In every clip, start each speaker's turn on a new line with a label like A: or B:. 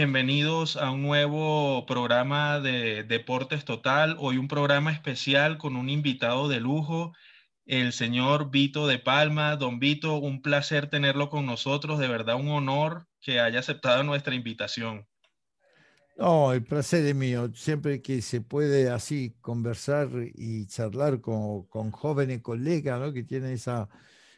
A: Bienvenidos a un nuevo programa de Deportes Total. Hoy un programa especial con un invitado de lujo, el señor Vito de Palma. Don Vito, un placer tenerlo con nosotros, de verdad un honor que haya aceptado nuestra invitación.
B: No, el placer es mío. Siempre que se puede así conversar y charlar con, jóvenes colegas ¿no? que tienen esa,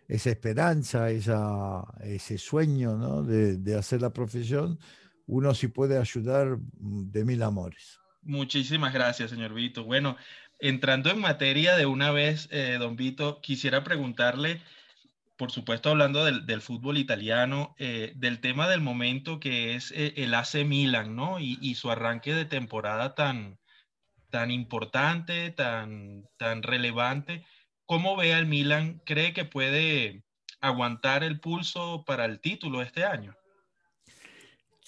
B: esa esperanza, esa, ese sueño de, de, hacer la profesión, uno sí puede ayudar de mil amores.
A: Muchísimas gracias, señor Vito. Bueno, entrando en materia de una vez, eh, don Vito, quisiera preguntarle, por supuesto hablando del, fútbol italiano, eh, del tema del momento que es eh, el AC Milan, ¿no? Y, su arranque de temporada tan, tan importante, tan, tan relevante. ¿Cómo ve al Milan? ¿Cree que puede aguantar el pulso para el título este año?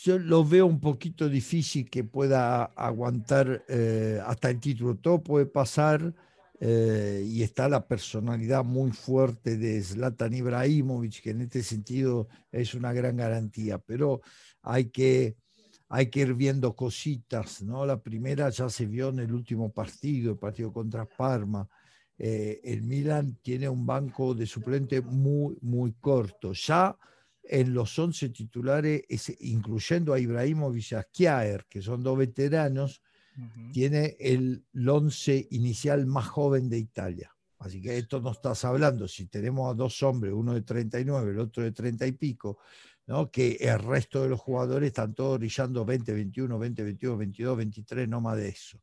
B: Yo lo veo un poquito difícil que pueda aguantar eh, hasta el título. Todo puede pasar eh, y está la personalidad muy fuerte de Zlatan Ibrahimovic, que en este sentido es una gran garantía, pero hay que, hay que ir viendo cositas. ¿no? La primera ya se vio en el último partido, el partido contra Parma. Eh, el Milan tiene un banco de suplente muy, muy corto. Ya en los 11 titulares, incluyendo a Ibrahimovic y a Kjaer, que son dos veteranos, tiene el 11 inicial más joven de Italia. Así que esto no estás hablando, si tenemos a dos hombres, uno de 39, el otro de 30 y pico, ¿no? que el resto de los jugadores están todos brillando 20, 21, 20, 22, 22, 23, no más de eso.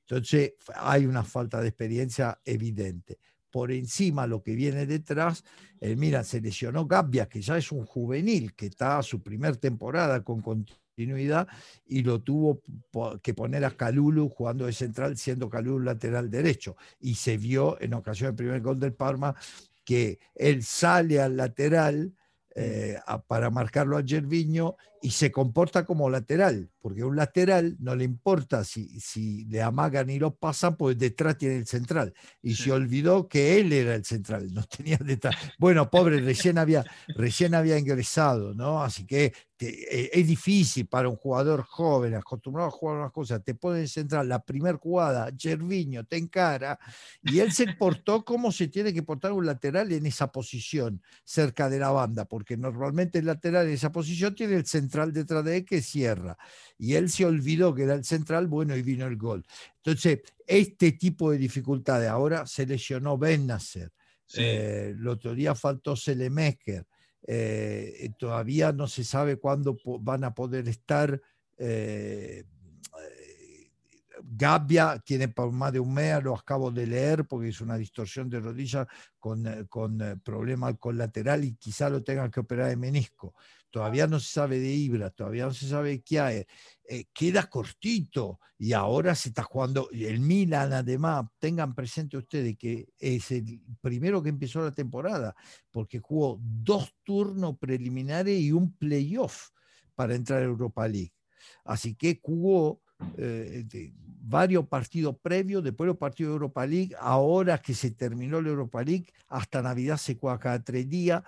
B: Entonces hay una falta de experiencia evidente por encima lo que viene detrás, el Milan se lesionó Gabbia, que ya es un juvenil, que está a su primer temporada con continuidad, y lo tuvo que poner a Calulu jugando de central, siendo Calulu lateral derecho. Y se vio en ocasión del primer gol del Parma que él sale al lateral eh, para marcarlo a Gerviño y se comporta como lateral, porque un lateral no le importa si, si le amagan y lo pasan, pues detrás tiene el central. Y se olvidó que él era el central, no tenía detrás. Bueno, pobre, recién había, recién había ingresado, ¿no? Así que eh, es difícil para un jugador joven, acostumbrado a jugar unas cosas, te pone central, la primera jugada, Gerviño te encara, y él se portó como se tiene que portar un lateral en esa posición, cerca de la banda, porque normalmente el lateral en esa posición tiene el central detrás de él que cierra, y él se olvidó que era el central, bueno, y vino el gol. Entonces, este tipo de dificultades, ahora se lesionó Ben Nasser, eh, el otro día faltó Selemesker, eh, todavía no se sabe cuándo van a poder estar. Eh, Gabbia tiene por más de un mes, lo acabo de leer porque es una distorsión de rodilla con, eh, con problema colateral y quizá lo tengan que operar de menisco. Todavía no se sabe de Ibra, todavía no se sabe de Kiaer. Eh, queda cortito y ahora se está jugando el Milan además tengan presente ustedes que es el primero que empezó la temporada porque jugó dos turnos preliminares y un playoff para entrar a Europa League así que jugó eh, varios partidos previos, después los partidos de Europa League, ahora que se terminó la Europa League, hasta Navidad se juega cada tres días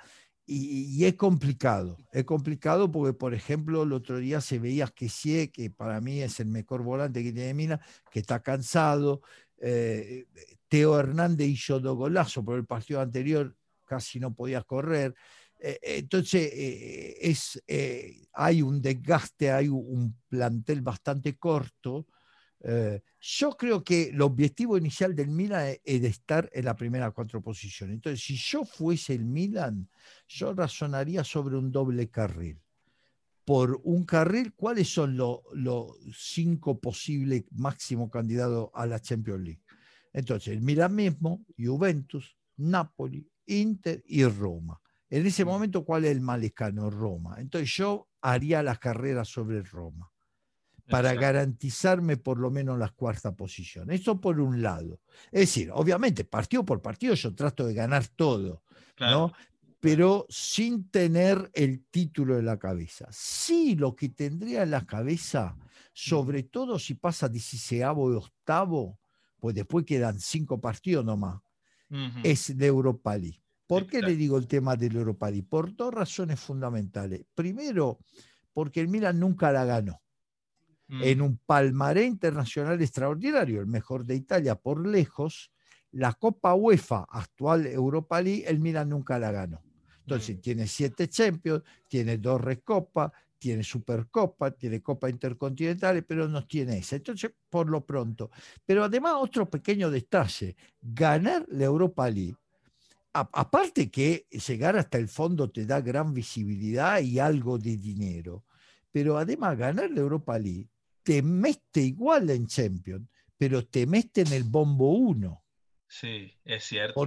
B: y, es complicado, es complicado porque, por ejemplo, el otro día se veía que sí, que para mí es el mejor volante que tiene Mina, que está cansado. Eh, Teo Hernández hizo dos golazos, pero el partido anterior casi no podía correr. Eh, entonces, eh, es, hay un desgaste, hay un plantel bastante corto eh, yo creo que el objetivo inicial del Milan es, de estar en la primera cuatro posiciones. Entonces, si yo fuese el Milan, yo razonaría sobre un doble carril. Por un carril, ¿cuáles son los cinco posibles máximos candidatos a la Champions League? Entonces, el Milan mismo, Juventus, Napoli, Inter y Roma. En ese momento, ¿cuál es el malecano? Roma. Entonces, yo haría la carrera sobre Roma para garantizarme por lo menos las cuarta posición. Eso por un lado. Es decir, obviamente, partido por partido yo trato de ganar todo, ¿no? Pero sin tener el título en la cabeza. Sí, lo que tendría en la cabeza, sobre todo si pasa 16 y octavo, pues después quedan cinco partidos nomás, es de Europa League. ¿Por qué le digo el tema del Europa League? Por dos razones fundamentales. Primero, porque el Milan nunca la ganó. En mm. un palmaré internacional extraordinario, el mejor de Italia por lejos, la Copa UEFA, actual Europa League, el Milan nunca la ganó. Entonces, mm. tiene siete Champions, tiene dos Recopa, tiene Supercopa, tiene Copa Intercontinental, pero no tiene esa. Entonces, por lo pronto. Pero además, otro pequeño detalle, ganar la Europa League, aparte que llegar hasta el fondo te da gran visibilidad y algo de dinero, pero además ganar la Europa League te mete igual en Champions, pero te mete en el bombo 1.
A: Sí, es cierto,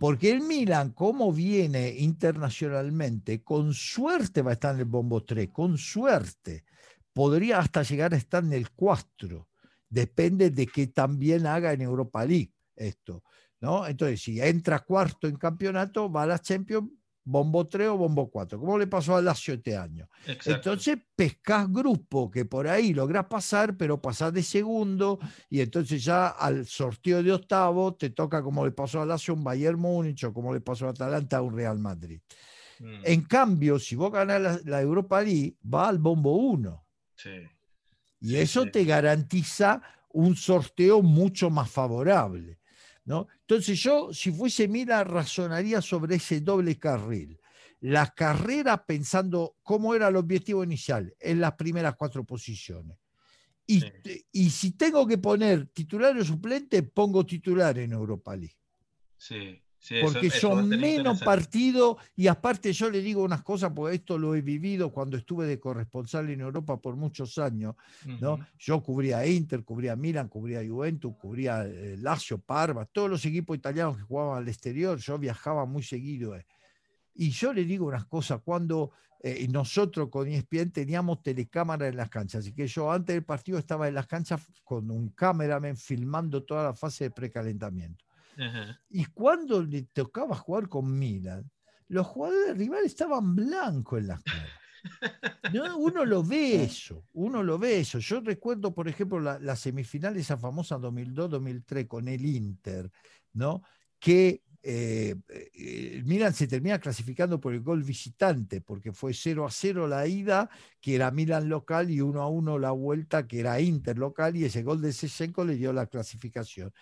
B: porque, el Milan, como viene internacionalmente, con suerte va a estar en el bombo 3, con suerte. Podría hasta llegar a estar en el 4. Depende de que también haga en Europa League esto. ¿no? Entonces, si entra cuarto en campeonato, va a la Champions bombo 3 o bombo 4, como le pasó a Lazio este año. Entonces pescas grupo que por ahí logras pasar, pero pasás de segundo y entonces ya al sorteo de octavo te toca como le pasó a Lazio un Bayern Múnich o como le pasó a Atalanta un Real Madrid. Mm. En cambio, si vos ganás la, Europa League, va al bombo 1. Y eso te garantiza un sorteo mucho más favorable. Entonces yo, si fuese Mira, razonaría sobre ese doble carril. La carrera pensando cómo era el objetivo inicial en las primeras cuatro posiciones. Y, y si tengo que poner titular o suplente, pongo titular en Europa League.
A: Sí
B: porque son menos partidos y aparte yo le digo unas cosas, porque esto lo he vivido cuando estuve de corresponsal en Europa por muchos años, ¿no? Yo cubría Inter, cubría Milan, cubría Juventus, cubría eh, Lazio, Parma, todos los equipos italianos que jugaban al exterior, yo viajaba muy seguido. Eh. Y yo le digo unas cosas, cuando eh, nosotros con ESPN teníamos telecámara en las canchas, así que yo antes del partido estaba en las canchas con un cameraman filmando toda la fase de precalentamiento. Y cuando le tocaba jugar con Milan, los jugadores rivales estaban blancos en las caras. uno lo ve eso, uno lo ve eso. Yo recuerdo, por ejemplo, la, la semifinal, esa famosa 2002-2003 con el Inter, ¿no? que eh, eh, Milan se termina clasificando por el gol visitante, porque fue 0 a 0 la ida, que era Milan local, y 1 a 1 la vuelta, que era Inter local, y ese gol de Sesenko le dio la clasificación.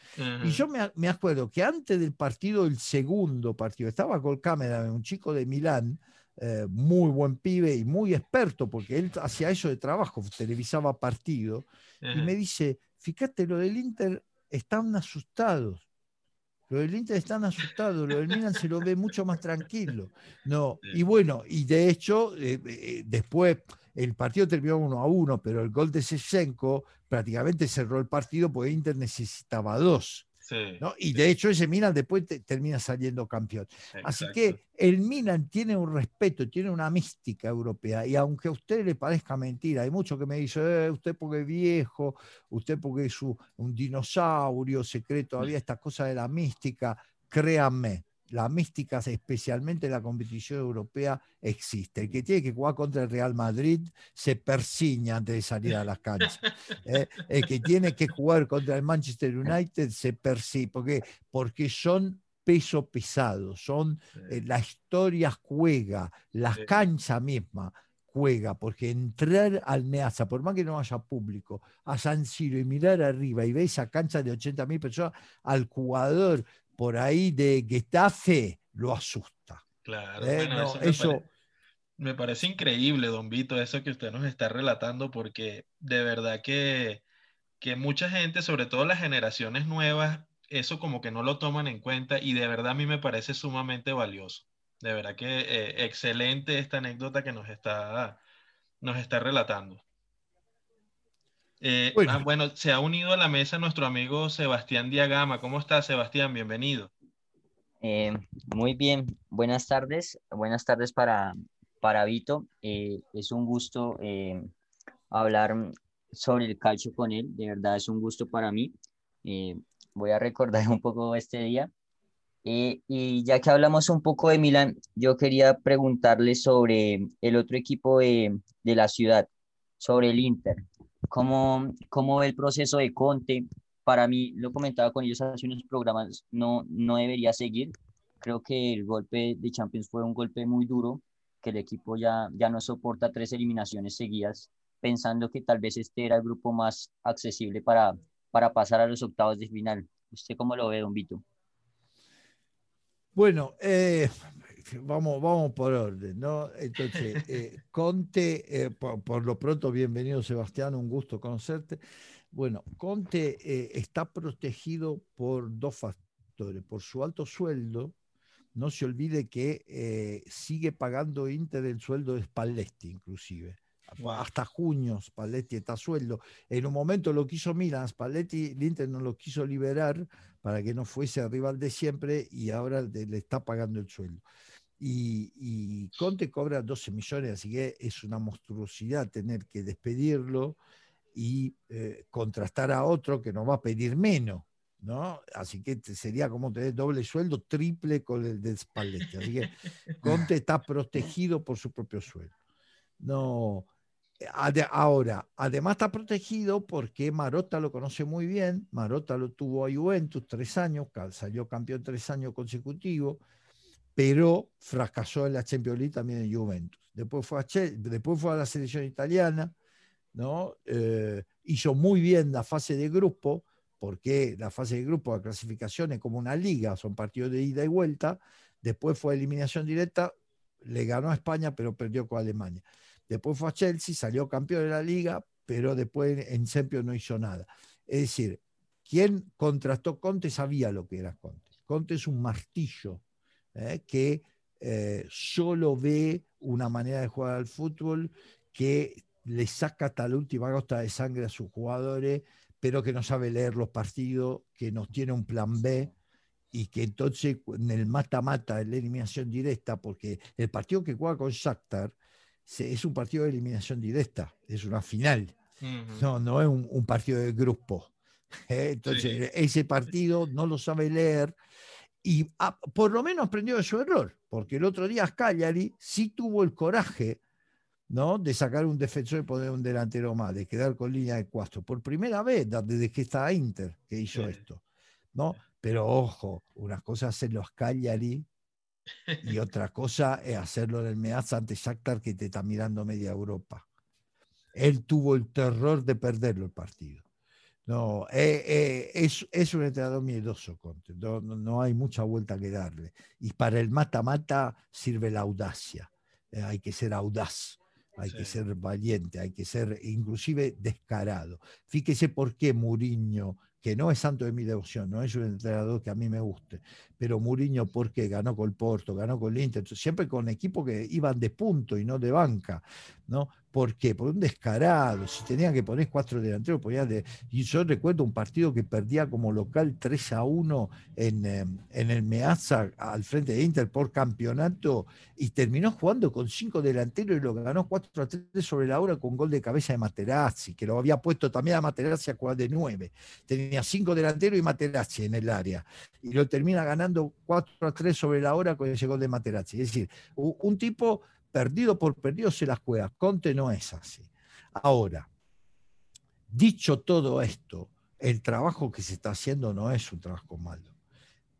B: Y yo me, acuerdo que antes del partido, el segundo partido, estaba con cámara, un chico de Milán, eh, muy buen pibe y muy experto, porque él hacía eso de trabajo, televisaba partido, y me dice, fíjate, lo del Inter están asustados lo del Inter están asustados, lo del Milan se lo ve mucho más tranquilo. No, y bueno, y de hecho, eh, eh, después el partido terminó uno a uno, pero el gol de Sesenko prácticamente cerró el partido porque Inter necesitaba dos. Y de hecho ese Milan después termina saliendo campeón. Así que el Milan tiene un respeto, tiene una mística europea y aunque a usted le parezca mentira, hay muchos que me dicen, eh, usted porque es viejo, usted porque es un dinosaurio secreto, había esta cosa de la mística, créanme, la mística, especialmente en la competición europea, existe. El que tiene que jugar contra el Real Madrid se persiña antes de salir a las canchas. ¿eh? El que tiene que jugar contra el Manchester United se persigue, porque, porque son peso pesado, son eh, la historia juega, la cancha misma juega, porque entrar al Meazza, por más que no haya público, a San Siro y mirar arriba y ver esa cancha de 80.000 personas, al jugador por ahí de Getafe lo asusta.
A: Claro, ¿Eh? eso, me, parece, increíble, don Vito, eso que usted nos está relatando, porque de verdad que, que mucha gente, sobre todo las generaciones nuevas, eso como que no lo toman en cuenta y de verdad a mí me parece sumamente valioso. De verdad que eh, excelente esta anécdota que nos está, nos está relatando. Eh, ah, bueno. se ha unido a la mesa nuestro amigo Sebastián Diagama. ¿Cómo está, Sebastián? Bienvenido.
C: Eh, muy bien, buenas tardes. Buenas tardes para, para Vito. Eh, es un gusto hablar sobre el calcio con él. De verdad es un gusto para mí. voy a recordar un poco este día. y ya que hablamos un poco de Milán, yo quería preguntarle sobre el otro equipo de, de la ciudad, sobre el Inter. ¿Cómo, cómo ve el proceso de Conte? Para mí, lo comentaba con ellos hace unos programas, no, no debería seguir. Creo que el golpe de Champions fue un golpe muy duro que el equipo ya, ya no soporta tres eliminaciones seguidas, pensando que tal vez este era el grupo más accesible para, para pasar a los octavos de final. ¿Usted cómo lo ve, don Vito?
B: Bueno, eh, vamos, vamos por orden, ¿no? Entonces, eh, Conte, eh, por, lo pronto, bienvenido Sebastián, un gusto conocerte. Bueno, Conte está protegido por dos factores, por su alto sueldo, no se olvide que sigue pagando Inter el sueldo de Spalletti, inclusive. Hasta junio Spalletti está a sueldo. En un momento lo quiso Milan, Spalletti, el Inter no lo quiso liberar para que no fuese rival de siempre y ahora le está pagando el sueldo. Y, Conte cobra 12 millones, así que es una monstruosidad tener que despedirlo y eh, contrastar a otro que nos va a pedir menos. ¿no? Así que sería como tener doble sueldo, triple con el de Spalletti. Así que Conte está protegido por su propio sueldo. No, Ahora, además está protegido porque Marotta lo conoce muy bien. Marotta lo tuvo a Juventus tres años, salió campeón tres años consecutivos, pero fracasó en la Champions League también en Juventus. Después fue a, después fue a la selección italiana, ¿no? Eh, hizo muy bien la fase de grupo, porque la fase de grupo de clasificación es como una liga, son partidos de ida y vuelta. Después fue eliminación directa, le ganó a España, pero perdió con Alemania. Después fue a Chelsea, salió campeón de la liga, pero después en Champions no hizo nada. Es decir, quien contrastó Conte sabía lo que era Conte. Conte es un martillo ¿eh? que eh, solo ve una manera de jugar al fútbol que le saca hasta la última gota de sangre a sus jugadores, pero que no sabe leer los partidos, que nos tiene un plan B y que entonces en el mata-mata, en la eliminación directa, porque el partido que juega con Shakhtar es un partido de eliminación directa, es una final, no, no es un, partido de grupo. ¿eh? Entonces, ese partido no lo sabe leer y ah, por lo menos aprendió de su error, porque el otro día Cagliari sí tuvo el coraje ¿no? de sacar un defensor y poner un delantero más, de quedar con línea de cuatro. Por primera vez desde que está Inter que hizo esto. ¿no? Pero ojo, unas cosas en los Cagliari y otra cosa es hacerlo en el Meazza ante Shakhtar que te está mirando media Europa. Él tuvo el terror de perderlo el partido. No, eh, eh, es, es, un entrenador miedoso, Conte. No, no, hay mucha vuelta que darle. Y para el mata-mata sirve la audacia. Eh, hay que ser audaz, hay que ser valiente, hay que ser inclusive descarado. Fíjese por qué Mourinho que no es santo de mi devoción, no es un entrenador que a mí me guste, pero Mourinho porque ganó con el Porto, ganó con el Inter, siempre con equipos que iban de punto y no de banca, ¿no? ¿Por qué? Por un descarado. Si tenían que poner cuatro delanteros, podían de... Y yo recuerdo un partido que perdía como local 3 a 1 en, em, en el Meazza al frente de Inter por campeonato y terminó jugando con cinco delanteros y lo ganó 4 a 3 sobre la hora con gol de cabeza de Materazzi, que lo había puesto también a Materazzi a jugar de 9. Tenía cinco delanteros y Materazzi en el área. Y lo termina ganando 4 a 3 sobre la hora con ese gol de Materazzi. Es decir, un tipo perdido por perdido se las juega. Conte no es así. Ahora, dicho todo esto, el trabajo que se está haciendo no es un trabajo malo.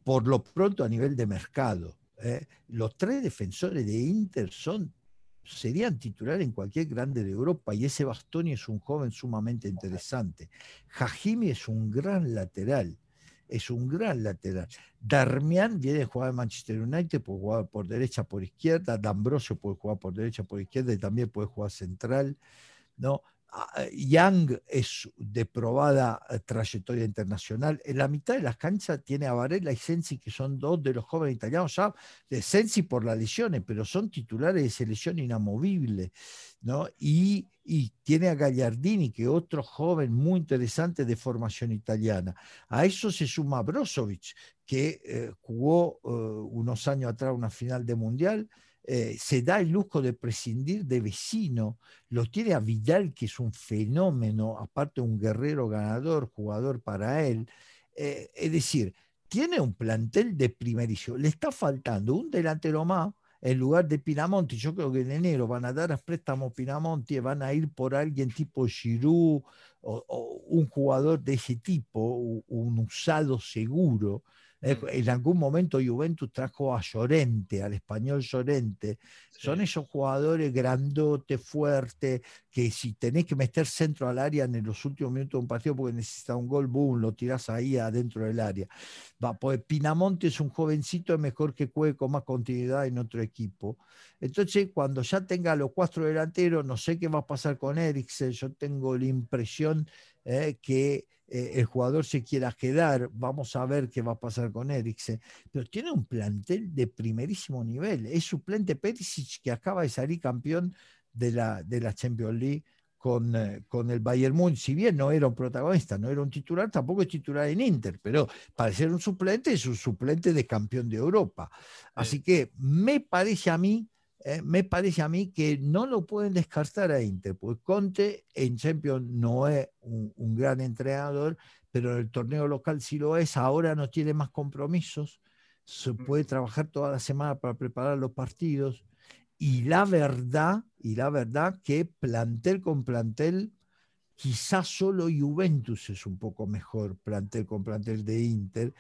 B: Por lo pronto, a nivel de mercado, ¿eh? los tres defensores de Inter son, serían titulares en cualquier grande de Europa y ese Bastoni es un joven sumamente interesante. Hajimi es un gran lateral es un gran lateral. Darmian viene a jugar en Manchester United, puede jugar por derecha, por izquierda. D'Ambrosio puede jugar por derecha, por izquierda y también puede jugar central. ¿no? Ah, Young es de probada eh, trayectoria internacional. En la mitad de las canchas tiene a Varela y Sensi, que son dos de los jóvenes italianos, Sensi por las lesiones, pero son titulares de selección inamovible. ¿no? Y, tiene a Gagliardini, que otro joven muy interesante de formación italiana. A eso se suma Brozovic, que eh, jugó eh, unos años atrás una final de mundial eh, se da el lujo de prescindir de vecino, lo tiene a Vidal, que es un fenómeno, aparte un guerrero ganador, jugador para él. Eh, es decir, tiene un plantel de primerísimo. Le está faltando un delantero más en lugar de Pinamonti. Yo creo que en enero van a dar a préstamo Pinamonti van a ir por alguien tipo Giroud o, un jugador de ese tipo, un usado seguro. En algún momento Juventus trajo a Llorente, al español Llorente. Son esos jugadores grandotes, fuertes, que si tenés que meter centro al área en los últimos minutos de un partido porque necesita un gol, boom, lo tirás ahí adentro del área. Va, pues Pinamonte es un jovencito, es mejor que juegue con más continuidad en otro equipo. Entonces, cuando ya tenga los cuatro delanteros, no sé qué va a pasar con Eriksen, yo tengo la impresión eh, que eh, el jugador se quiera quedar, vamos a ver qué va a pasar con Eriksen, pero tiene un plantel de primerísimo nivel, es suplente Perisic que acaba de salir campeón de la, de la Champions League con, eh, con, el Bayern Munich, si bien no era un protagonista, no era un titular, tampoco es titular en Inter, pero para ser un suplente es un suplente de campeón de Europa. Así que me parece a mí eh, me parece a mí que no lo pueden descartar a Inter, porque Conte en Champions no es un, gran entrenador, pero en el torneo local sí lo es, ahora no tiene más compromisos, se puede trabajar toda la semana para preparar los partidos, y la verdad, y la verdad que plantel con plantel, quizás solo Juventus es un poco mejor plantel con plantel de Inter,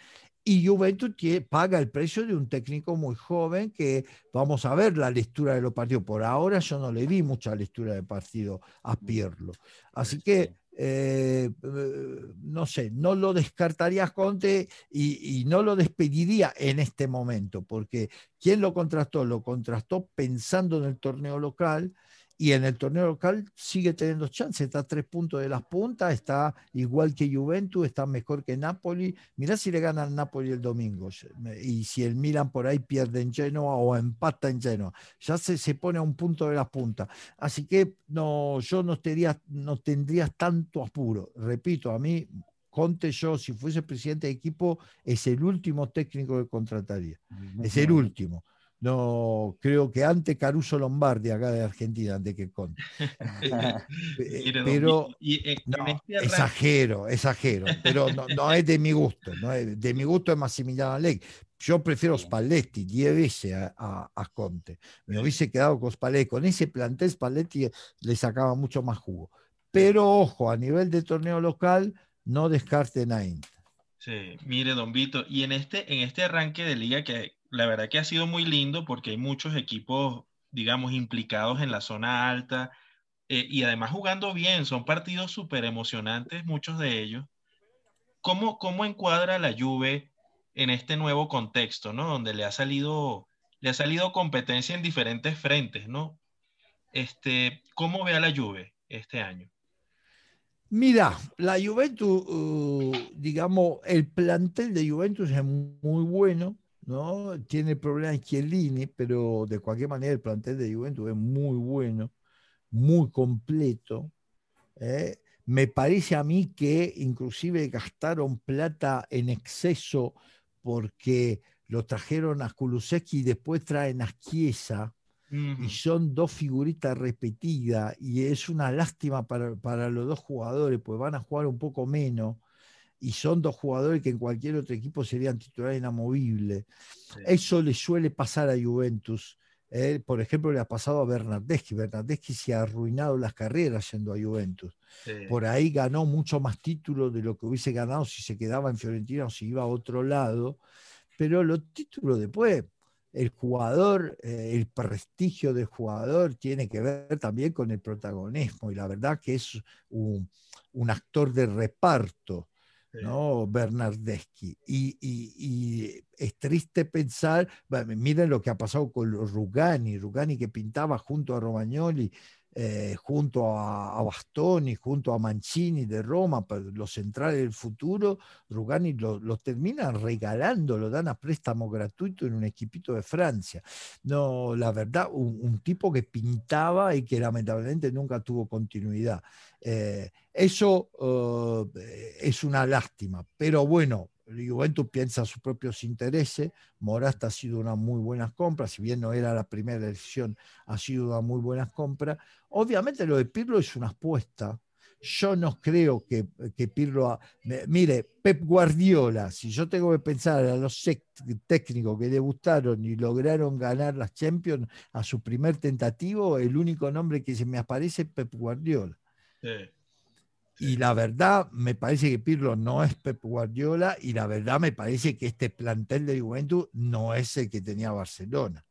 B: y Juventus paga el precio de un técnico muy joven que vamos a ver la lectura de los partidos. Por ahora yo no le di mucha lectura de partido a. Pirlo. Así que, eh, no sé, no lo descartaría Conte y, y, no lo despediría en este momento, porque ¿quién lo contrastó? Lo contrastó pensando en el torneo local y en el torneo local sigue teniendo chances, está a tres puntos de las puntas, está igual que Juventus, está mejor que Napoli. Mirá si le gana al Napoli el domingo y si el Milan por ahí pierde en Genoa o empata en Genoa, ya se, se pone a un punto de las puntas. Así que no, yo no, tendría, no tendría tanto apuro. Repito, a mí Conte yo, si fuese presidente de equipo, es el último técnico que contrataría. Es el último. No, creo que antes Caruso Lombardi acá de Argentina, antes que Conte. Eh, pero este exagero, exagero, pero no, es de mi gusto, no de mi gusto es Massimiliano Allegri. Yo prefiero Spalletti 10 veces a, a, Conte. Me hubiese quedado con Spalletti. Con ese plantel Spalletti le sacaba mucho más jugo. Pero ojo, a nivel de torneo local, no descarten a Inter.
A: Sí, mire, Don Vito, y en este, en este arranque de liga que la verdad que ha sido muy lindo porque hay muchos equipos, digamos, implicados en la zona alta eh, y además jugando bien. Son partidos súper emocionantes, muchos de ellos. ¿Cómo, ¿Cómo encuadra la Juve en este nuevo contexto, ¿no? Donde le ha salido, le ha salido competencia en diferentes frentes, ¿no? Este, ¿Cómo ve a la Juve este año?
B: Mira, la Juventus, uh, digamos, el plantel de Juventus es muy bueno. ¿No? Tiene problemas Chiellini, pero de cualquier manera el plantel de Juventus es muy bueno, muy completo. ¿eh? Me parece a mí que inclusive gastaron plata en exceso porque lo trajeron a Kulusevski y después traen a Chiesa. Y son dos figuritas repetidas y es una lástima para, para los dos jugadores, pues van a jugar un poco menos y son dos jugadores que en cualquier otro equipo serían titulares inamovibles. Eso le suele pasar a Juventus. ¿eh? por ejemplo, le ha pasado a Bernardeschi. Bernardeschi se ha arruinado las carreras yendo a Juventus. Por ahí ganó mucho más títulos de lo que hubiese ganado si se quedaba en Fiorentina o si iba a otro lado. Pero los títulos después, el jugador, eh, el prestigio del jugador tiene que ver también con el protagonismo. Y la verdad que es un, un actor de reparto. ¿No? Bernardeschi. Y, es triste pensar, miren lo que ha pasado con Rugani, Rugani que pintaba junto a Romagnoli eh, junto a, Bastoni, junto a Mancini de Roma, los centrales del futuro, Rugani lo, terminan regalando, lo dan a préstamo gratuito en un equipito de Francia. No, la verdad, un, tipo que pintaba y que lamentablemente nunca tuvo continuidad. Eh, eso eh, es una lástima, pero bueno, Juventus piensa sus propios intereses. Morasta ha sido una muy buena compra, si bien no era la primera elección, ha sido una muy buena compra. Obviamente lo de Pirlo es una apuesta. Yo no creo que, que Pirlo... mire, Pep Guardiola, si yo tengo que pensar a los técnicos que debutaron y lograron ganar las Champions a su primer tentativo, el único nombre que se me aparece es Pep Guardiola. Y la verdad, me parece que Pirlo no es Pep Guardiola y la verdad me parece que este plantel de Juventus no es el que tenía Barcelona.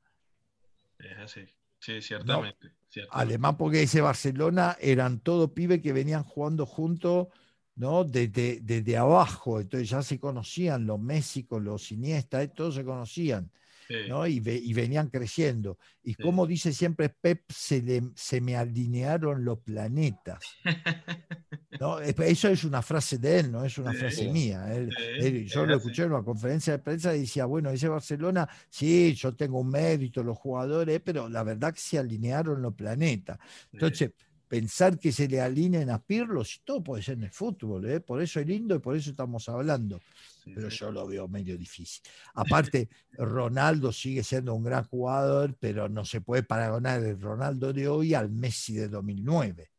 A: Es así, sí, ciertamente.
B: Además, porque ese Barcelona eran todos pibes que venían jugando juntos, ¿no? Desde, desde abajo, entonces ya se conocían los Messi los Iniesta, todos se conocían. Y, venían creciendo. Y como dice siempre Pep, se, se me alinearon los planetas. ¿no? Eso es una frase de él, no es una frase mía. yo lo escuché en una conferencia de prensa y decía, bueno, ese Barcelona, sí, yo tengo un mérito, los jugadores, pero la verdad que se alinearon los planetas. Entonces, pensar que se le alineen a Pirlo, todo puede ser en el fútbol, ¿eh? por eso es lindo y por eso estamos hablando. Pero yo lo veo medio difícil. Aparte, Ronaldo sigue siendo un gran jugador, pero no se puede paragonar el Ronaldo de hoy al Messi de 2009.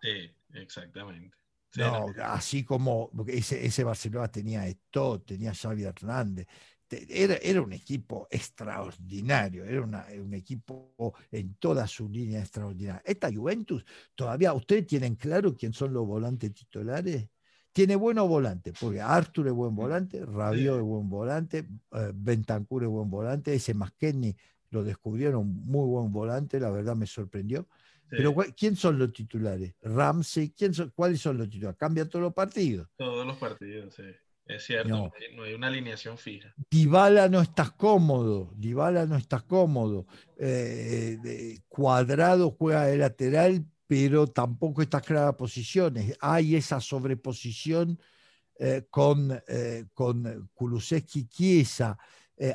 A: Sí, exactamente.
B: no, así como ese, ese Barcelona tenía esto, tenía Xavi Hernández, era, un equipo extraordinario, era un equipo en toda su línea extraordinaria. Esta Juventus, todavía, ¿ustedes tienen claro quién son los volantes titulares? Tiene buenos volantes, porque Arthur es buen volante, Rabiot es buen volante, eh, Bentancur es buen volante, ese Maskenny lo descubrieron muy buen volante, la verdad me sorprendió. Pero ¿quién son los titulares? Ramsey, ¿quién son, ¿cuáles son los titulares? Cambian todos los partidos.
A: Todos los partidos, sí. Es cierto, no. hay una alineación fija.
B: Dybala no estás cómodo, Dybala no estás cómodo. Eh, cuadrado juega de lateral, pero tampoco estás clara posiciones. Hay esa sobreposición eh, con, eh, con Kulusevski Chiesa.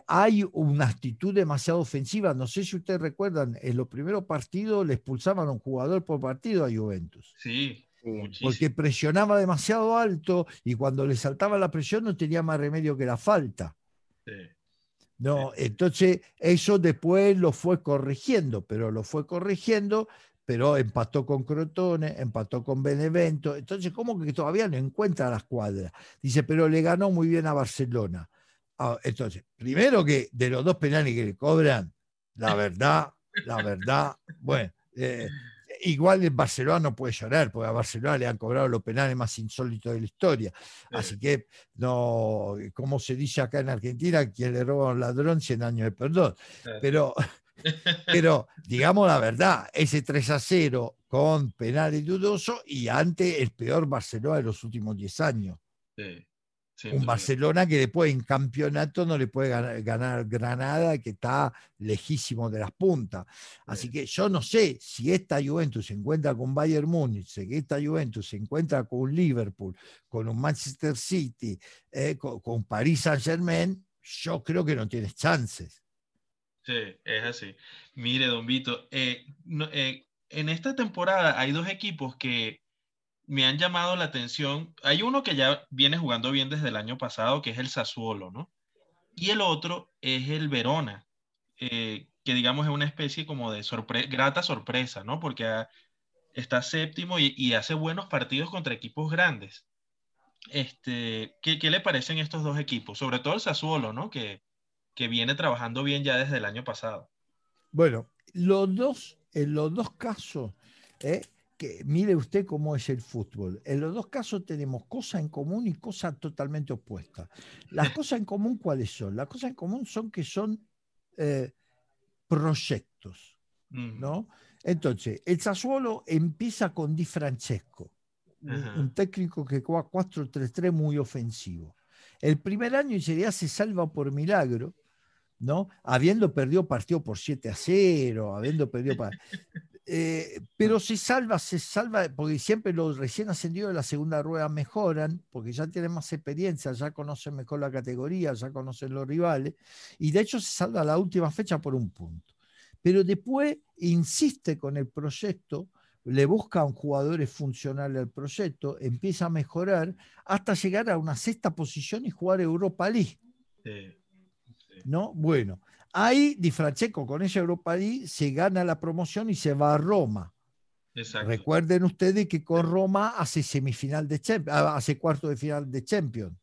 B: hay una actitud demasiado ofensiva. No sé si ustedes recuerdan, en los primeros partidos le expulsaban a un jugador por partido a Juventus.
A: Sí,
B: porque presionaba demasiado alto y cuando le saltaba la presión no tenía más remedio que la falta. No, entonces eso después lo fue corrigiendo, pero lo fue corrigiendo, pero empató con Crotone, empató con Benevento, entonces como que todavía no encuentra la escuadra. Dice, pero le ganó muy bien a Barcelona. Ah, entonces, primero que de los dos penales que le cobran, la verdad, la verdad, bueno, eh, igual en Barcelona no puede llorar, porque a Barcelona le han cobrado los penales más insólitos de la historia. Así que, no, como se dice acá en Argentina, quien le roba a un ladrón, 100 años de perdón. Pero, pero, digamos la verdad, ese 3 a 0 con penales dudoso y ante el peor Barcelona de los últimos 10 años. Sí un Barcelona que después en campeonato no le puede ganar, Granada, que está lejísimo de las puntas. Así que yo no sé si esta Juventus se encuentra con Bayern Múnich, si esta Juventus se encuentra con Liverpool, con un Manchester City, eh, con, con Paris Saint Germain, yo creo que no tienes chances.
A: Sí, es así. Mire, don Vito, eh, eh, en esta temporada hay dos equipos que me han llamado la atención. Hay uno que ya viene jugando bien desde el año pasado, que es el Sassuolo, ¿no? Y el otro es el Verona, eh, que digamos es una especie como de grata sorpresa, ¿no? Porque está séptimo y, hace buenos partidos contra equipos grandes. Este, ¿qué, ¿qué, le parecen estos dos equipos? Sobre todo el Sassuolo, ¿no? Que, que viene trabajando bien ya desde el año pasado.
B: Bueno, los dos, en los dos casos, ¿eh? mire usted cómo es el fútbol. En los dos casos tenemos cosas en común y cosas totalmente opuestas. Las cosas en común, ¿cuáles son? Las cosas en común son que son eh, proyectos, ¿no? Entonces, el Sassuolo empieza con Di Francesco, un, técnico que juega 4-3-3 muy ofensivo. El primer año ya se salva por milagro, ¿no? Habiendo perdido partido por 7 a 0, habiendo perdido... Eh, pero se salva, se salva, porque siempre los recién ascendidos de la segunda rueda mejoran, porque ya tienen más experiencia, ya conocen mejor la categoría, ya conocen los rivales, y de hecho se salva la última fecha por un punto. Pero después insiste con el proyecto, le busca a un jugador funcional al proyecto, empieza a mejorar hasta llegar a una sexta posición y jugar Europa League. ¿No? Bueno, Ahí Di Francesco con esa Europa League se gana la promoción y se va a Roma. Recuerden ustedes que con Roma hace semifinal de Champions, ah, hace cuarto de final de Champions.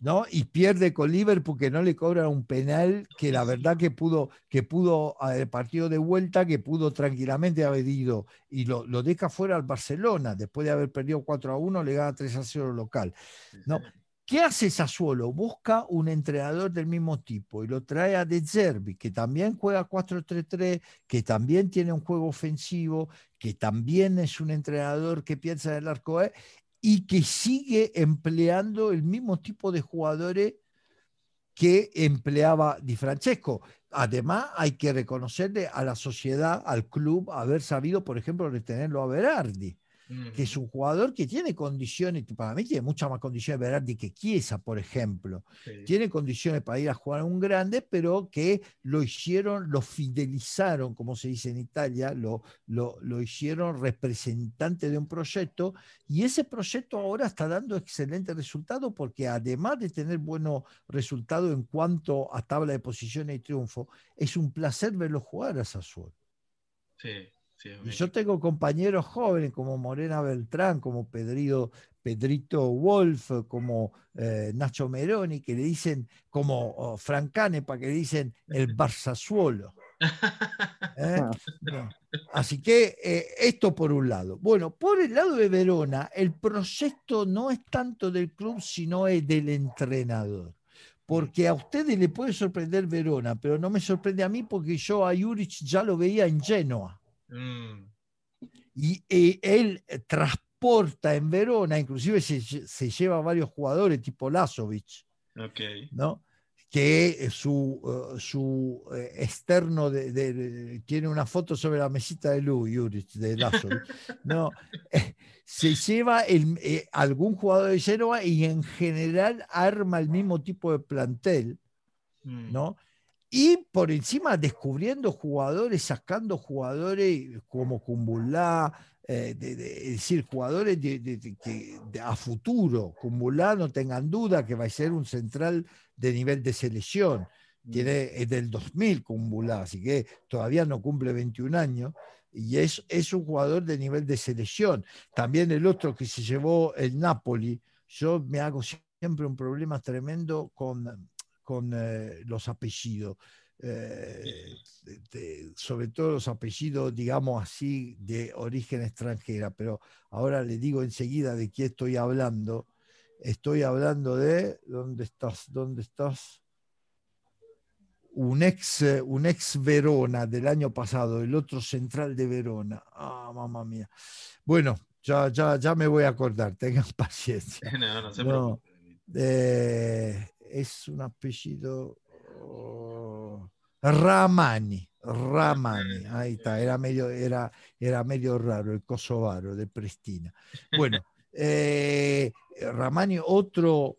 B: ¿no? Y pierde con Liverpool porque no le cobran un penal que la verdad que pudo, que pudo, el partido de vuelta, que pudo tranquilamente haber ido y lo, lo deja fuera al Barcelona, después de haber perdido 4 a 1, le gana 3 a 0 local. ¿no? ¿Qué hace Sassuolo? Busca un entrenador del mismo tipo y lo trae a De Zerbi, que también juega 4-3-3, que también tiene un juego ofensivo, que también es un entrenador que piensa en el arco E y que sigue empleando el mismo tipo de jugadores que empleaba Di Francesco. Además, hay que reconocerle a la sociedad, al club, haber sabido, por ejemplo, retenerlo a Berardi que es un jugador que tiene condiciones, para mí tiene muchas más condiciones Berardi que Chiesa, por ejemplo. Tiene condiciones para ir a jugar a un grande, pero que lo hicieron, lo fidelizaron, como se dice en Italia, lo, lo, lo hicieron representante de un proyecto y ese proyecto ahora está dando excelentes resultados porque además de tener buenos resultados en cuanto a tabla de posiciones y triunfo, es un placer verlo jugar a Sassuolo.
A: Sí
B: yo tengo compañeros jóvenes como Morena Beltrán, como Pedrito, Pedrito Wolf, como eh, Nacho Meroni, que le dicen, como oh, Francane, para que le dicen el Barzazuolo. ¿eh? Así que eh, esto por un lado. Bueno, por el lado de Verona, el proyecto no es tanto del club, sino es del entrenador porque a ustedes le puede sorprender Verona, pero no me sorprende a mí porque yo a Juric ya lo veía en Genoa. Mm. Y, él transporta en Verona, inclusive se, lleva a varios jugadores tipo Lazovic, ¿no? que su, uh, su eh, externo de, tiene una foto sobre la mesita de Lu, de Lazovic, ¿no? se lleva el, eh, algún jugador de Genoa y en general arma el mismo tipo de plantel, mm. ¿no? Y por encima descubriendo jugadores, sacando jugadores como Kumbulá, eh, es decir, jugadores de, a futuro. Kumbulá, no tengan duda que va a ser un central de nivel de selección. Tiene, es del 2000 Kumbulá, así que todavía no cumple 21 años. Y es, es un jugador de nivel de selección. También el otro que se llevó el Napoli, yo me hago siempre un problema tremendo con con eh, los apellidos. Eh, sobre todo los apellidos, digamos así, de origen extranjera, pero ahora le digo enseguida de qué estoy hablando. Estoy hablando de, ¿dónde estás? ¿Dónde estás? Un ex, un ex Verona del año pasado, el otro central de Verona. Ah, mamá mía. Bueno, ya, ya, ya me voy a acordar, tengan paciencia. No, no se no, eh, es un apellido oh, Ramani. Ramani, ahí está, era medio, era, era medio raro, el kosovaro de Pristina. Bueno, eh, Ramani, otro,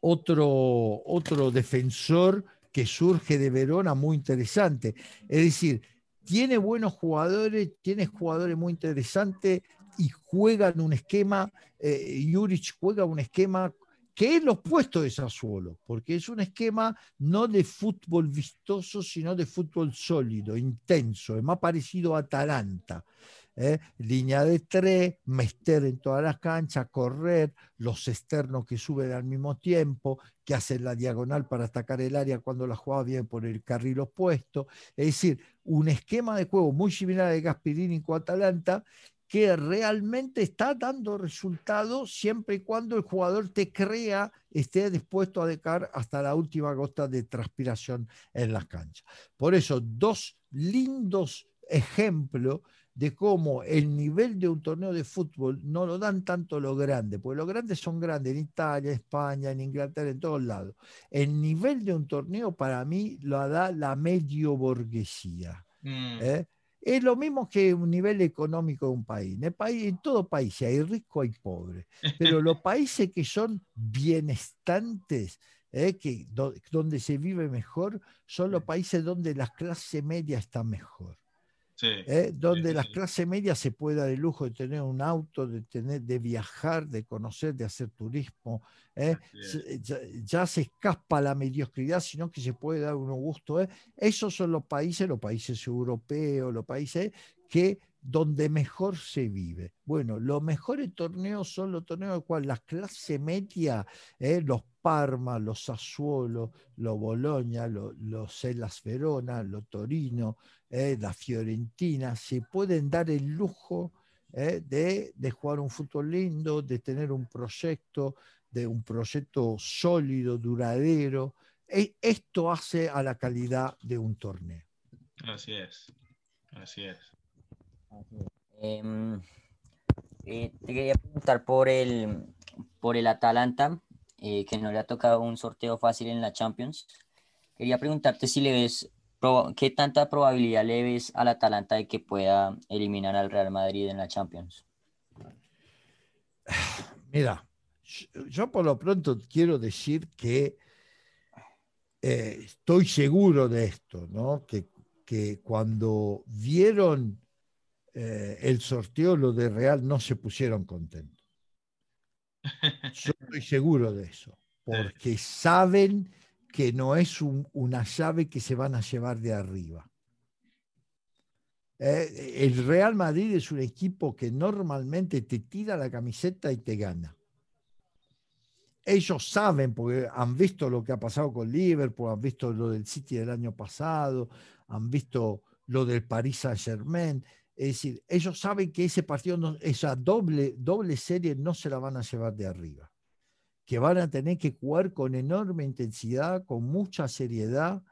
B: otro, otro defensor que surge de Verona muy interesante. Es decir, tiene buenos jugadores, tiene jugadores muy interesantes y juegan un esquema, eh, Juric juega un esquema que es lo opuesto de Sassuolo, porque es un esquema no de fútbol vistoso, sino de fútbol sólido, intenso, es más parecido a Atalanta. ¿eh? Línea de tres, mester en todas las canchas, correr, los externos que suben al mismo tiempo, que hacen la diagonal para atacar el área cuando la jugada viene por el carril opuesto. Es decir, un esquema de juego muy similar al de Gasperini con Atalanta que realmente está dando resultados siempre y cuando el jugador te crea, esté dispuesto a dejar hasta la última gota de transpiración en las canchas. Por eso, dos lindos ejemplos de cómo el nivel de un torneo de fútbol no lo dan tanto los grandes, porque los grandes son grandes en Italia, España, en Inglaterra, en todos lados. El nivel de un torneo para mí lo da la medio burguesía. Mm. ¿eh? Es lo mismo que un nivel económico de un país. En, país, en todo país, hay rico, hay pobre. Pero los países que son bienestantes, eh, que, donde se vive mejor, son los países donde la clase media está mejor. ¿Eh? donde la clase media se puede dar el lujo de tener un auto, de, tener, de viajar, de conocer, de hacer turismo. ¿eh? Ya, se escapa la mediocridad, sino que se puede dar un gusto. ¿eh? Esos son los países, los países europeos, los países que donde mejor se vive. Bueno, los mejores torneos son los torneos los cuales la clase media, eh, los Parma, los Sassuolo, los Bologna, los, los Elas Verona, los Torino, eh, la Fiorentina, se pueden dar el lujo eh, de, de, jugar un fútbol lindo, de tener un proyecto, de un proyecto sólido, duradero. E, esto hace a la calidad de un torneo.
A: Así es, así es.
C: Em, eh, te quería preguntar por el, por el Atalanta, eh, que no le ha tocado un sorteo fácil en la Champions. Quería preguntarte si le ves, qué tanta probabilidad le ves al Atalanta de que pueda eliminar al Real Madrid en la Champions.
B: Mira, yo por lo pronto quiero decir que eh, estoy seguro de esto, ¿no? Que, que cuando vieron eh, el sorteo, lo de Real no se pusieron contentos. Yo estoy seguro de eso, porque saben que no es una llave que se van a llevar de arriba. Eh, el Real Madrid es un equipo que normalmente te tira la camiseta y te gana. Ellos saben, porque han visto lo que ha pasado con Liverpool, han visto lo del City del año pasado, han visto lo del Paris Saint Germain. Es decir, ellos saben que ese partido, esa doble, doble serie no se la van a llevar de arriba, que van a tener que jugar con enorme intensidad, con mucha seriedad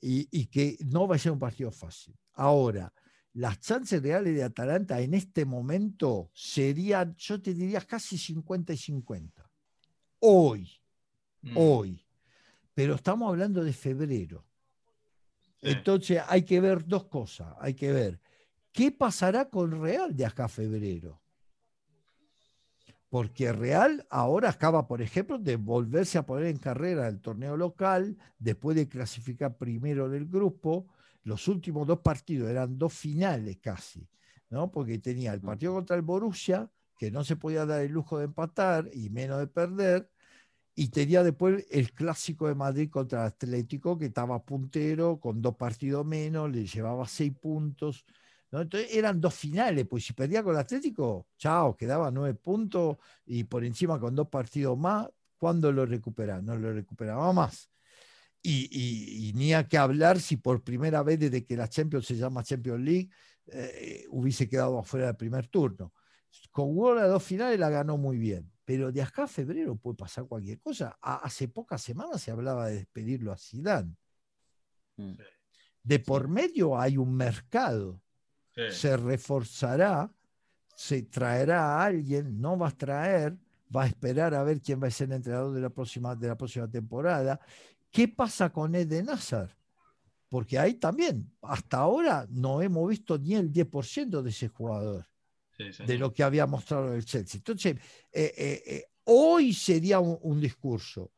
B: y, que no va a ser un partido fácil. Ahora, las chances reales de Atalanta en este momento serían, yo te diría, casi 50 y 50. Hoy, mm. hoy. Pero estamos hablando de febrero. Entonces hay que ver dos cosas. Hay que ver ¿Qué pasará con Real de acá a febrero? Porque Real ahora acaba, por ejemplo, de volverse a poner en carrera el torneo local, después de clasificar primero del grupo. Los últimos dos partidos eran dos finales casi, ¿no? Porque tenía el partido contra el Borussia, que no se podía dar el lujo de empatar y menos de perder, y tenía después el clásico de Madrid contra el Atlético, que estaba puntero, con dos partidos menos, le llevaba seis puntos. Entonces eran dos finales, pues si perdía con el Atlético, chao, quedaba nueve puntos y por encima con dos partidos más, ¿cuándo lo recuperaba? No lo recuperaba más. Y, ni a que hablar si por primera vez desde que la Champions se llama Champions League eh, hubiese quedado afuera del primer turno. Con las dos finales la ganó muy bien, pero de acá a febrero puede pasar cualquier cosa. hace pocas semanas se hablaba de despedirlo a Zidane. Mm. De por medio hay un mercado se reforzará, se traerá a alguien, no va a traer, va a esperar a ver quién va a ser el entrenador de la próxima, de la próxima temporada. ¿Qué pasa con Eden Hazard? Porque ahí también, hasta ahora no hemos visto ni el 10% de ese jugador, de lo que había mostrado el Chelsea. Entonces, eh, eh, eh, hoy sería un, discurso.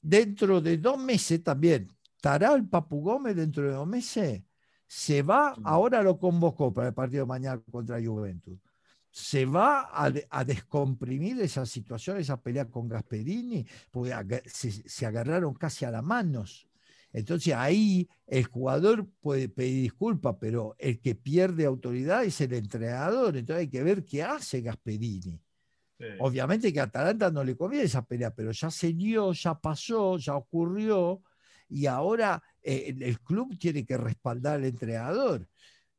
B: Dentro de dos meses también, ¿estará el Papu Gómez dentro de dos meses? Se va, ahora lo convocó para el partido de mañana contra Juventus. Se va a, descomprimir esa situación, esa pelea con Gasperini, porque se, agarraron casi a las manos. Entonces ahí el jugador puede pedir disculpas, pero el que pierde autoridad es el entrenador. Entonces hay que ver qué hace Gasperini. Obviamente que a Atalanta no le conviene esa pelea, pero ya se dio, ya pasó, ya ocurrió y ahora eh, el club tiene que respaldar al entrenador.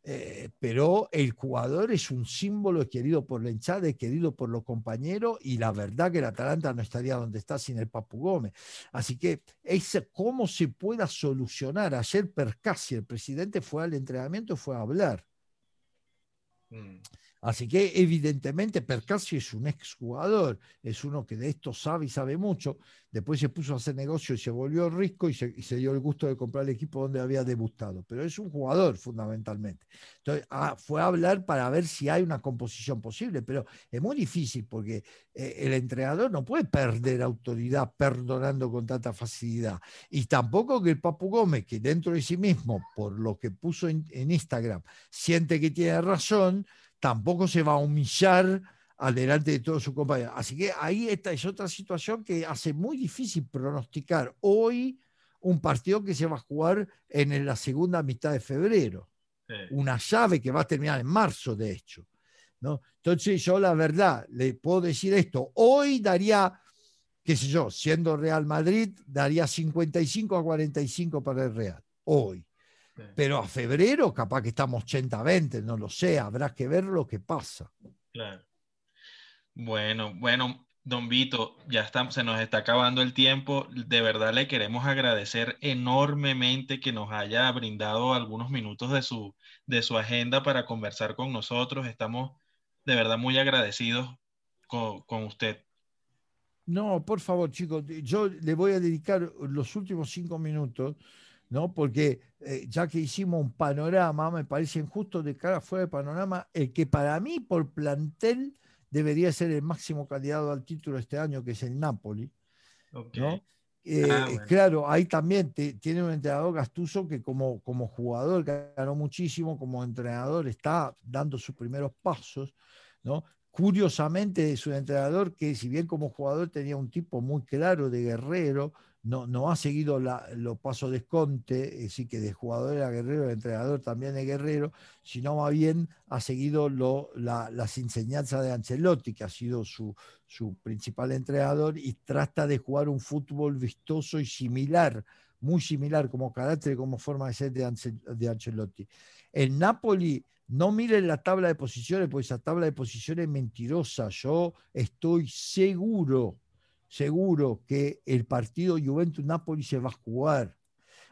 B: Eh, pero el jugador es un símbolo querido por la hinchada, querido por los compañeros, y la verdad que el Atalanta no estaría donde está sin el Papu Gómez. Así que es cómo se pueda solucionar. Ayer Percasi, el presidente, fue al entrenamiento, fue a hablar. Mm. Así que evidentemente Percassi es un exjugador, es uno que de esto sabe y sabe mucho. Después se puso a hacer negocio y se volvió rico y se, dio el gusto de comprar el equipo donde había debutado. Pero es un jugador fundamentalmente. Entonces ah, fue a hablar para ver si hay una composición posible, pero es muy difícil porque eh, el entrenador no puede perder autoridad perdonando con tanta facilidad. Y tampoco que el Papu Gómez, que dentro de sí mismo, por lo que puso en Instagram, siente que tiene razón tampoco se va a humillar adelante de todo su compañero. Así que ahí esta es otra situación que hace muy difícil pronosticar hoy un partido que se va a jugar en la segunda mitad de febrero. una llave que va a terminar en marzo, de hecho. ¿no? Entonces yo la verdad le puedo decir esto, hoy daría, qué sé yo, siendo Real Madrid, daría 55 a 45 para el Real, hoy. Pero a febrero capaz que estamos 80-20, no lo sé, habrá que ver lo que pasa.
A: Claro. Bueno, bueno, Don Vito, ya está, se nos está acabando el tiempo. De verdad le queremos agradecer enormemente que nos haya brindado algunos minutos de su, de su agenda para conversar con nosotros. Estamos de verdad muy agradecidos con, usted.
B: No, por favor, chicos, yo le voy a dedicar los últimos cinco minutos, ¿no? Porque eh, ya que hicimos un panorama, me parece injusto de cara fuera de panorama, el que para mí, por plantel, debería ser el máximo candidato al título este año, que es el Napoli. Eh, ah, claro, ahí también tiene un entrenador Gastuso que como, como jugador ganó muchísimo, como entrenador está dando sus primeros pasos, ¿no? Curiosamente es un entrenador que si bien como jugador tenía un tipo muy claro de guerrero, no, no ha seguido los pasos de Conte, es decir, que de jugador a guerrero, de entrenador también es guerrero, sino más bien ha seguido lo, las enseñanzas de Ancelotti, que ha sido su, su principal entrenador, y trata de jugar un fútbol vistoso y similar, muy similar como carácter y como forma de ser de, de Ancelotti. El Napoli, no miren la tabla de posiciones, porque esa tabla de posiciones es mentirosa. Yo estoy seguro seguro que el partido Juventus-Napoli se va a jugar.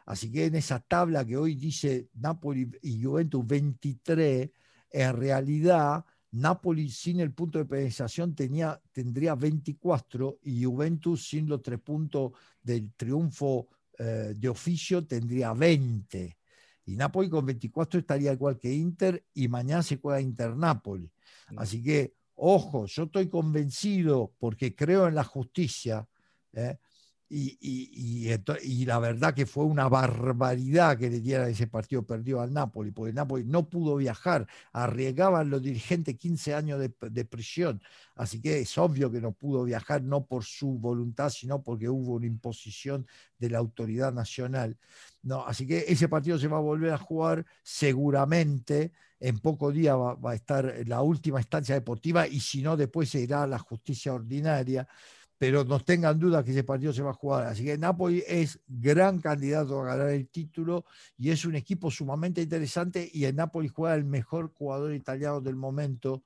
B: Así que en esa tabla que hoy dice Napoli y Juventus 23, en realidad Napoli sin el punto de penalización tenía, tendría 24 y Juventus sin los tres puntos del triunfo eh, de oficio tendría 20. Y Napoli con 24 estaría igual que Inter y mañana se juega Inter-Napoli. Así que Ojo, yo estoy convencido porque creo en la justicia. ¿eh? Y, la verdad que fue una barbaridad que le diera ese partido perdido al Napoli, porque el Napoli no pudo viajar, arriesgaban los dirigentes 15 años de, prisión, así que es obvio que no pudo viajar, no por su voluntad, sino porque hubo una imposición de la autoridad nacional. Así que ese partido se va a volver a jugar seguramente, en poco día va, a estar la última instancia deportiva y si no, después se irá a la justicia ordinaria pero no tengan duda que ese partido se va a jugar. Así que Napoli es gran candidato a ganar el título y es un equipo sumamente interesante y en Napoli juega el mejor jugador italiano del momento,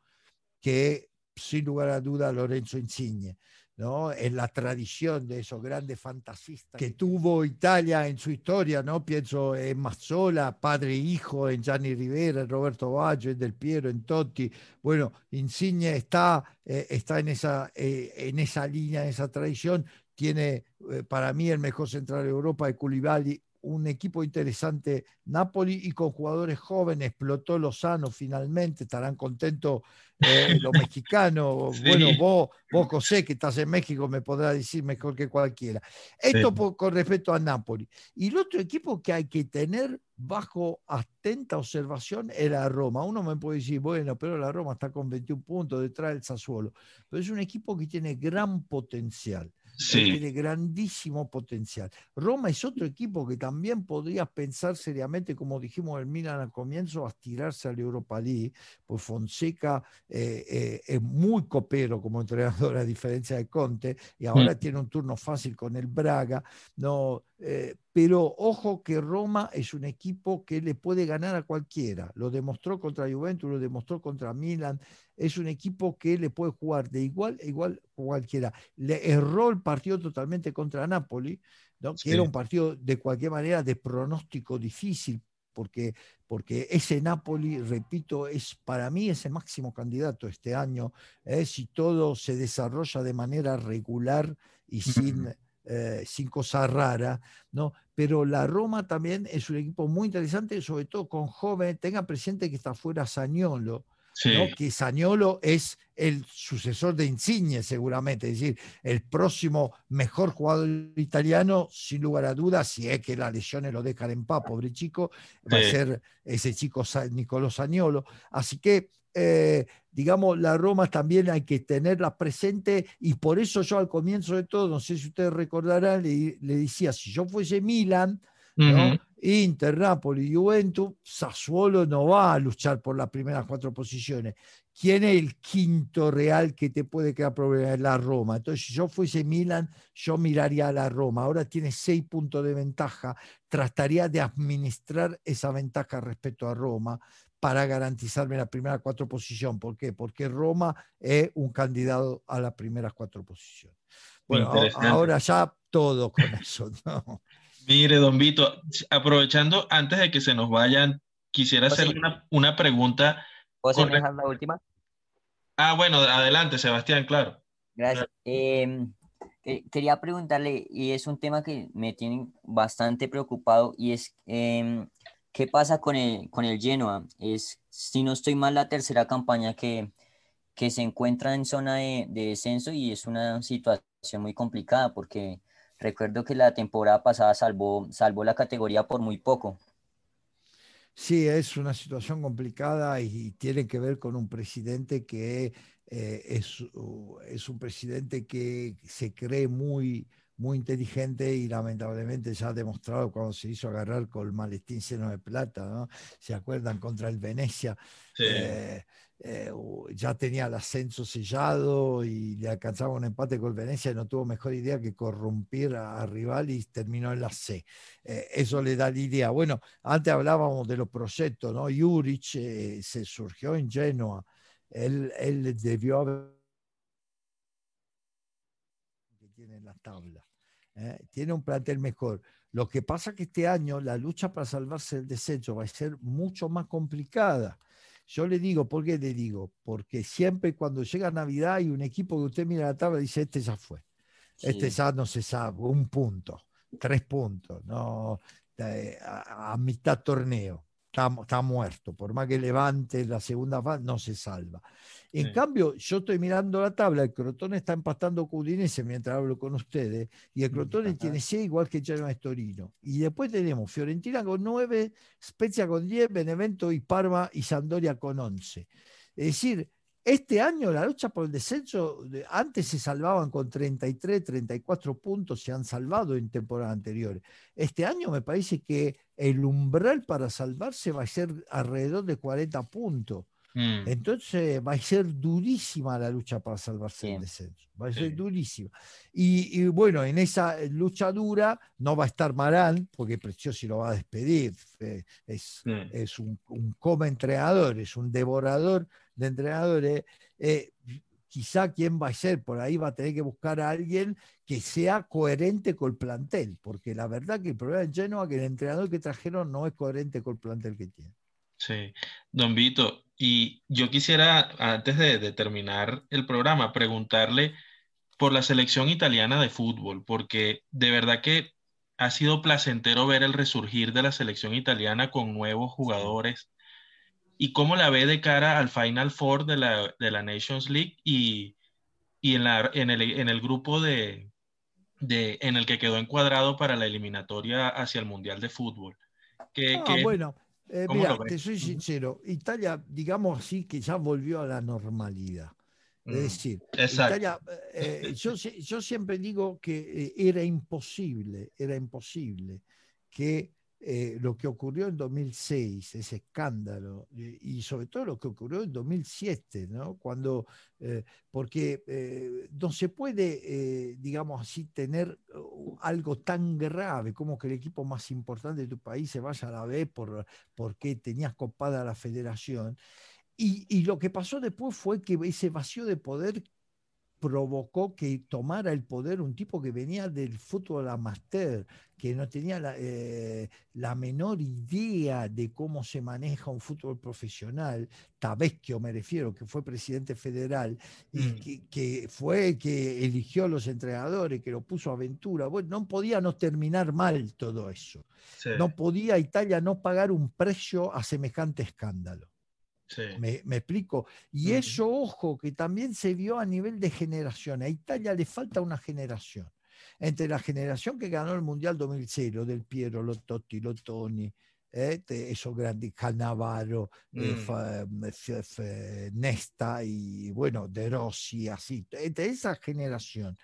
B: que sin lugar a duda Lorenzo Insigne. ¿No? en la tradición de esos grandes fantasistas que tuvo Italia en su historia, ¿no? Pienso en Mazzola, padre e hijo, en Gianni Rivera, en Roberto Baggio, en Del Piero, en Totti. Bueno, Insigne está, eh, está en, esa, eh, en esa línea, en esa tradición. Tiene eh, para mí el mejor central de Europa de Koulibaly, un equipo interesante Napoli y con jugadores jóvenes, explotó Lozano finalmente, estarán contentos eh, los mexicanos. Bueno, vos, vos José, que estás en México, me podrá decir mejor que cualquiera. Esto con respecto a Napoli. Y el otro equipo que hay que tener bajo atenta observación era Roma. Uno me puede decir, bueno, pero la Roma está con 21 puntos detrás del Sassuolo, pero es un equipo que tiene gran potencial tiene grandísimo potencial. Roma es otro equipo que también podría pensar seriamente, como dijimos el Milan al comienzo, a tirarse al Europa League, pues Fonseca eh, eh, es muy copero como entrenador a diferencia de Conte, y ahora mm. tiene un turno fácil con el Braga. No, eh, pero ojo que Roma es un equipo que le puede ganar a cualquiera. Lo demostró contra Juventus, lo demostró contra Milan. Es un equipo que le puede jugar de igual a igual cualquiera. Le erró el partido totalmente contra Napoli, ¿no? que era un partido de cualquier manera de pronóstico difícil, porque, porque ese Napoli, repito, es para mí es el máximo candidato este año, ¿eh? si todo se desarrolla de manera regular y sin eh, sin cosa rara, ¿no? Pero la Roma también es un equipo muy interesante, sobre todo con jóvenes. Tenga presente que está fuera Sañolo, que Sañolo es el sucesor de Insigne seguramente, es decir, el próximo mejor jugador italiano, sin lugar a dudas, si es que las lesiones lo dejan en paz, pobre chico, va a ser ese chico Nicolò Sañolo. Así que eh, digamos, la Roma también hay que tenerla presente y por eso yo al comienzo de todo, no sé si ustedes recordarán, le, decía, si yo fuese Milan, Inter, Napoli, Juventus, Sassuolo no va a luchar por las primeras cuatro posiciones. ¿Quién es el quinto real que te puede quedar problema? La Roma. Entonces, si yo fuese Milan, yo miraría a la Roma. Ahora tiene seis puntos de ventaja. Trataría de administrar esa ventaja respecto a Roma para garantizarme la primera cuatro posición. ¿Por qué? Porque Roma es un candidato a las primeras cuatro posiciones. Bueno, ahora ya todo con eso.
A: Mire, don Vito, aprovechando antes de que se nos vayan, quisiera hacerle una, una pregunta.
C: ¿Puedo hacer la última?
A: Ah, bueno, adelante, Sebastián, claro.
C: Gracias. Em, quería preguntarle, y es un tema que me tiene bastante preocupado, y es em, ¿qué pasa con el, con el Genoa? Es, si no estoy mal, la tercera campaña que, que se encuentra en zona de, de descenso y es una situación muy complicada porque recuerdo que la temporada pasada salvó, salvó la categoría por muy poco.
B: Sí, es una situación complicada y tiene que ver con un presidente que eh, es, es, un presidente que se cree muy, muy inteligente y lamentablemente ya ha demostrado cuando se hizo agarrar con el maletín lleno de plata, ¿no? ¿Se acuerdan? Contra el Venecia. Sí. Eh, eh, ya tenía el ascenso sellado y le alcanzaba un empate con Venecia y no tuvo mejor idea que corrompir a, rival y terminó en la C. Eh, eso le da la idea. Bueno, antes hablábamos de los proyectos, ¿no? Juric se surgió en Genoa. Él, él debió haber que tiene la tabla. Tiene un plantel mejor. Lo que pasa que este año la lucha para salvarse el descenso va a ser mucho más complicada yo le digo, ¿por qué le digo? Porque siempre cuando llega Navidad hay un equipo que usted mira la tabla y dice, este ya fue. Este ya no se sabe, un punto, tres puntos, no, eh, a, mitad torneo. Está, muerto, por más que levante la segunda fase, no se salva. En cambio, yo estoy mirando la tabla, el Crotone está empatando con Udinese mientras hablo con ustedes, y el Crotone tiene 6 igual que Genoa Torino. Y después tenemos Fiorentina con 9, Spezia con 10, Benevento y Parma y Sandoria con 11. Es decir, este año la lucha por el descenso, antes se salvaban con 33, 34 puntos, se han salvado en temporadas anteriores. Este año me parece que el umbral para salvarse va a ser alrededor de 40 puntos. Mm. Entonces va a ser durísima la lucha para salvarse del descenso. Va a ser durísima. Y, bueno, en esa lucha dura no va a estar Marán, porque Preciosi lo va a despedir. Eh, es, es un, un, come entrenador, es un devorador de entrenadores. Eh, quizá quién va a ser, por ahí va a tener que buscar a alguien que sea coherente con el plantel, porque la verdad que el problema de Genoa es que el entrenador que trajeron no es coherente con el plantel que tiene.
A: Sí, don Vito, y yo quisiera, antes de, terminar el programa, preguntarle por la selección italiana de fútbol, porque de verdad que ha sido placentero ver el resurgir de la selección italiana con nuevos jugadores y cómo la ve de cara al Final Four de la, de la Nations League y, y en, la, en, el, en el grupo de, de, en el que quedó encuadrado para la eliminatoria hacia el Mundial de Fútbol.
B: Que, ah, bueno, eh, mira, te soy sincero, Italia, digamos así, que ya volvió a la normalidad. Es mm, decir, Italia, eh, yo, yo, siempre digo que eh, era imposible, era imposible que eh, lo que ocurrió en 2006, ese escándalo, y sobre todo lo que ocurrió en 2007, ¿no? Cuando, eh, porque eh, no se puede, digamos así, tener uh, algo tan grave como que el equipo más importante de tu país se vaya a la B por, porque tenías copada la federación. Y, y lo que pasó después fue que ese vacío de poder provocó que tomara el poder un tipo que venía del fútbol amateur, que no tenía la, eh, menor idea de cómo se maneja un fútbol profesional, Tabesquio me refiero, que fue presidente federal y mm. que, fue que eligió a los entrenadores, que lo puso a aventura. Bueno, no podía no terminar mal todo eso. No podía Italia no pagar un precio a semejante escándalo. Me, explico. Y eso, ojo, que también se vio a nivel de generación. A Italia le falta una generación. Entre la generación que ganó el Mundial 2006, del Piero, los Totti, los Toni, eh, esos grandes, Cannavaro, eh, mm. eh, Nesta y bueno, De Rossi, así, entre esa generación.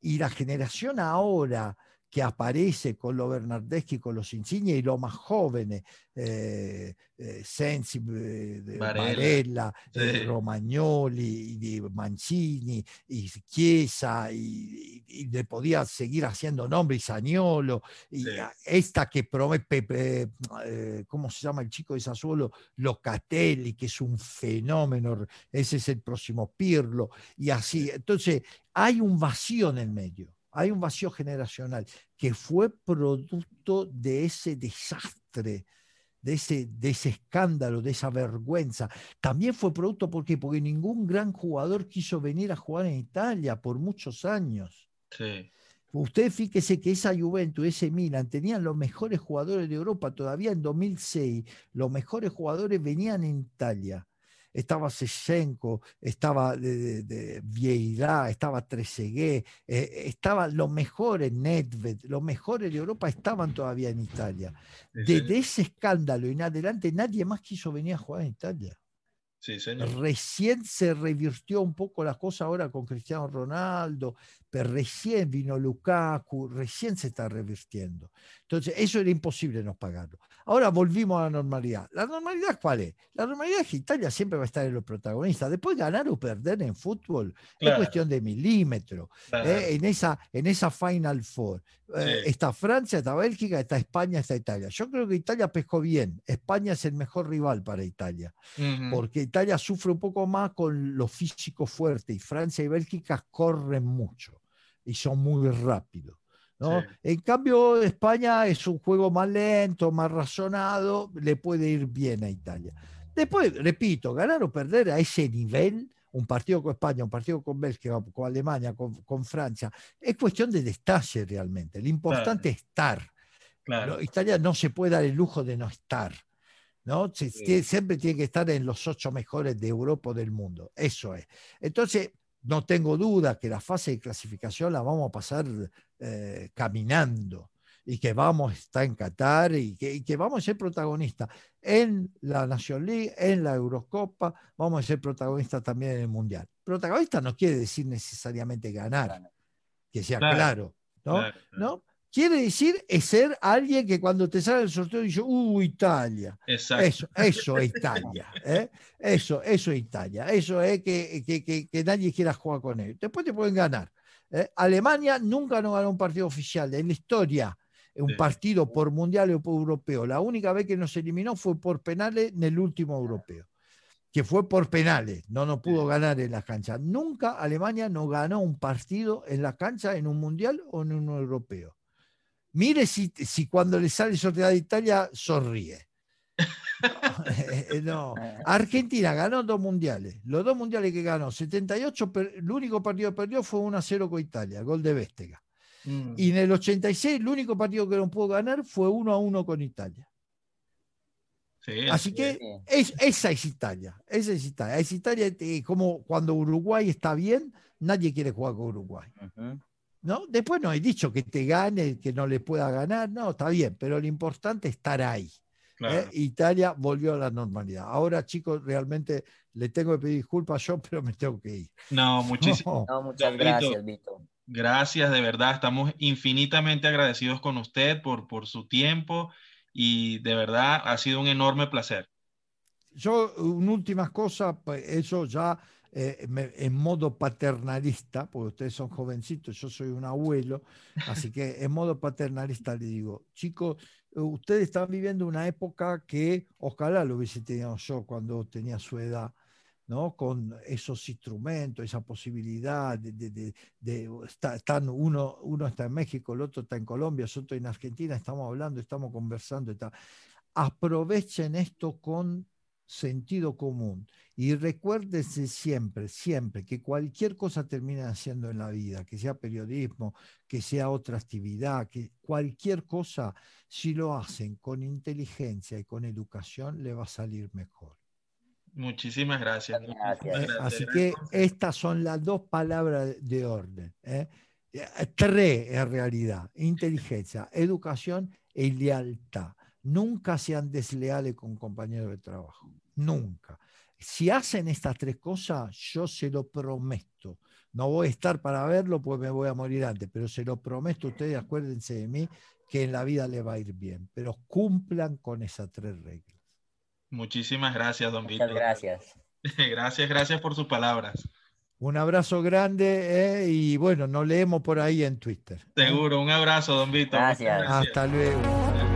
B: Y la generación ahora que aparece con los Bernardeschi, con los Insigne y los más jóvenes, eh, eh, Sensi, eh, Varela, Romagnoli, Mancini, y Chiesa, y, le podía seguir haciendo nombre, y y esta que promete, ¿cómo se llama el chico de Sassuolo? Locatelli, que es un fenómeno, ese es el próximo Pirlo, y así. Entonces, hay un vacío en el medio hay un vacío generacional que fue producto de ese desastre, de ese, de ese escándalo, de esa vergüenza. También fue producto porque, porque ningún gran jugador quiso venir a jugar en Italia por muchos años. Sí. Usted fíjese que esa Juventus, ese Milan, tenían los mejores jugadores de Europa. Todavía en 2006, los mejores jugadores venían en Italia estaba Sesenko, estaba de, de, Vieira, estaba Trezeguet, eh, estaban los mejores Nedved, los mejores de Europa estaban todavía en Italia. Desde ese escándalo en adelante nadie más quiso venir a jugar en Italia. Recién se revirtió un poco la cosa ahora con Cristiano Ronaldo, pero recién vino Lukaku, recién se está revirtiendo. Entonces, eso era imposible no pagarlo. Ahora volvimos a la normalidad. ¿La normalidad cuál es? La normalidad es que Italia siempre va a estar en los protagonistas. Después ganar o perder en fútbol es cuestión de milímetros. ¿eh? En, esa, en esa Final Four. Eh, está Francia, está Bélgica, está España, está Italia. Yo creo que Italia pescó bien. España es el mejor rival para Italia. Porque Italia sufre un poco más con lo físico fuerte y Francia y Bélgica corren mucho y son muy rápidos. ¿no? En cambio, España es un juego más lento, más razonado, le puede ir bien a Italia. Después, repito, ganar o perder a ese nivel, un partido con España, un partido con Bélgica, con Alemania, con, Francia, es cuestión de destalle realmente. Lo importante es estar. Italia no se puede dar el lujo de no estar. ¿No? siempre tiene que estar en los ocho mejores de Europa o del mundo. Eso es. Entonces, no tengo duda que la fase de clasificación la vamos a pasar eh, caminando y que vamos a estar en Qatar y que, vamos a ser protagonistas en la National League, en la Eurocopa, vamos a ser protagonistas también en el Mundial. Protagonista no quiere decir necesariamente ganar, que sea claro, ¿no? ¿no? Quiere decir es ser alguien que cuando te sale el sorteo dice, ¡uh, Italia! Exacto. Eso, eso es Italia. ¿eh? Eso, eso es Italia. Eso es que, que, que, nadie quiera jugar con él. Después te pueden ganar. ¿eh? Alemania nunca no ganó un partido oficial en la historia. Un partido por mundial o por europeo. La única vez que nos eliminó fue por penales en el último europeo que fue por penales, no nos pudo ganar en la cancha. Nunca Alemania no ganó un partido en la cancha en un mundial o en un europeo. Mire si, si cuando le sale sorteada de Italia sonríe. no. Argentina ganó dos mundiales. Los dos mundiales que ganó, 78, el único partido que perdió fue 1 a 0 con Italia, gol de Vestega. Mm. Y en el 86, el único partido que no pudo ganar fue 1 a 1 con Italia. Así que esa es Italia. Esa es Italia. Es Italia eh, como cuando Uruguay está bien, nadie quiere jugar con Uruguay. ¿No? Después no he dicho que te gane, que no le pueda ganar, no, está bien, pero lo importante es estar ahí. ¿eh? Italia volvió a la normalidad. Ahora, chicos, realmente le tengo que pedir disculpas yo, pero me tengo que ir.
A: No, muchísimas
C: muchas gracias, Vito.
A: Gracias, de verdad, estamos infinitamente agradecidos con usted por, por su tiempo y de verdad ha sido un enorme placer.
B: Yo, una última cosa, pues, eso ya eh, en modo paternalista, porque ustedes son jovencitos, yo soy un abuelo, así que en modo paternalista le digo, chicos, ustedes están viviendo una época que ojalá lo hubiese tenido yo cuando tenía su edad. ¿no? con esos instrumentos, esa posibilidad de, están uno, uno está en México, el otro está en Colombia, el otro en Argentina, estamos hablando, estamos conversando. Está. Aprovechen esto con sentido común. Y recuérdense siempre, siempre, que cualquier cosa termina haciendo en la vida, que sea periodismo, que sea otra actividad, que cualquier cosa, si lo hacen con inteligencia y con educación, le va a salir mejor.
A: Muchísimas gracias.
B: Eh, así que estas son las dos palabras de orden. ¿eh? Eh, tres en realidad, inteligencia, educación y lealtad. Nunca sean desleales con compañeros de trabajo nunca. Si hacen estas tres cosas, yo se lo prometo, no voy a estar para verlo, pues me voy a morir antes, pero se lo prometo a ustedes, acuérdense de mí, que en la vida le va a ir bien, pero cumplan con esas tres reglas.
A: Muchísimas gracias, don Víctor.
C: Muchas gracias.
A: gracias, gracias por sus palabras.
B: Un abrazo grande eh, y bueno, nos leemos por ahí en Twitter.
A: Seguro, un abrazo, don Víctor.
C: Gracias.
B: Hasta luego.